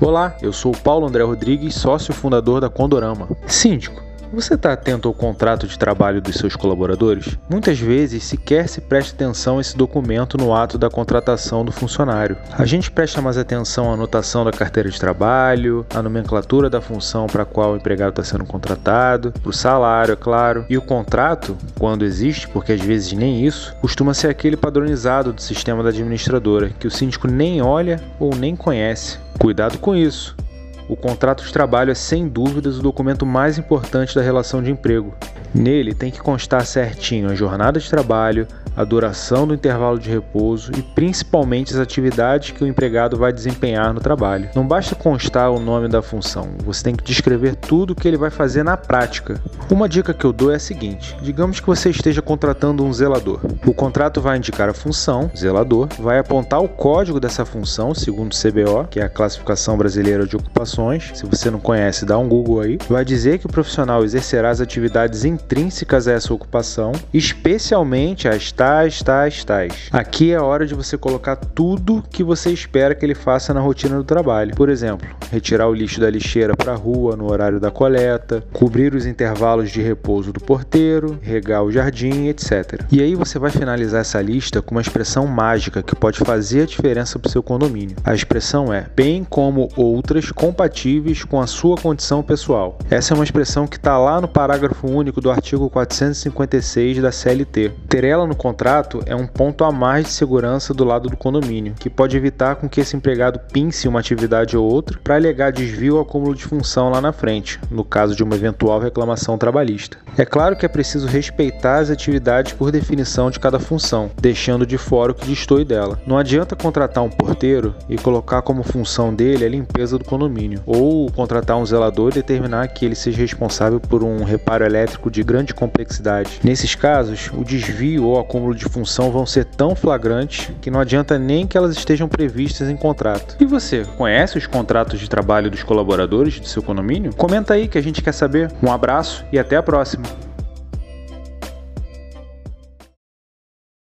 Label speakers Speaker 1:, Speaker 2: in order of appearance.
Speaker 1: Olá, eu sou o Paulo André Rodrigues, sócio fundador da Condorama. Síndico, você está atento ao contrato de trabalho dos seus colaboradores? Muitas vezes sequer se presta atenção a esse documento no ato da contratação do funcionário. A gente presta mais atenção à anotação da carteira de trabalho, à nomenclatura da função para a qual o empregado está sendo contratado, para o salário, é claro. E o contrato, quando existe, porque às vezes nem isso, costuma ser aquele padronizado do sistema da administradora, que o síndico nem olha ou nem conhece. Cuidado com isso. O contrato de trabalho é sem dúvidas o documento mais importante da relação de emprego. Nele tem que constar certinho a jornada de trabalho, a duração do intervalo de repouso e principalmente as atividades que o empregado vai desempenhar no trabalho. Não basta constar o nome da função, você tem que descrever tudo o que ele vai fazer na prática. Uma dica que eu dou é a seguinte: digamos que você esteja contratando um zelador. O contrato vai indicar a função, zelador, vai apontar o código dessa função, segundo o CBO, que é a classificação brasileira de ocupações. Se você não conhece, dá um Google aí. Vai dizer que o profissional exercerá as atividades intrínsecas a essa ocupação, especialmente as tais, tais, tais. Aqui é a hora de você colocar tudo que você espera que ele faça na rotina do trabalho. Por exemplo, retirar o lixo da lixeira para a rua no horário da coleta, cobrir os intervalos de repouso do porteiro, regar o jardim, etc. E aí você vai finalizar essa lista com uma expressão mágica que pode fazer a diferença para o seu condomínio. A expressão é bem como outras compatíveis com a sua condição pessoal. Essa é uma expressão que está lá no parágrafo único do artigo 456 da CLT. Ter ela no contrato é um ponto a mais de segurança do lado do condomínio, que pode evitar com que esse empregado pince uma atividade ou outra para alegar desvio ou acúmulo de função lá na frente, no caso de uma eventual reclamação trabalhista. É claro que é preciso respeitar as atividades por definição de cada função, deixando de fora o que destoe dela. Não adianta contratar um porteiro e colocar como função dele a limpeza do condomínio, ou contratar um zelador e determinar que ele seja responsável por um reparo elétrico de grande complexidade. Nesses casos, o desvio ou acúmulo acúmulo de função vão ser tão flagrantes que não adianta nem que elas estejam previstas em contrato. E você, conhece os contratos de trabalho dos colaboradores do seu condomínio? Comenta aí que a gente quer saber. Um abraço e até a próxima!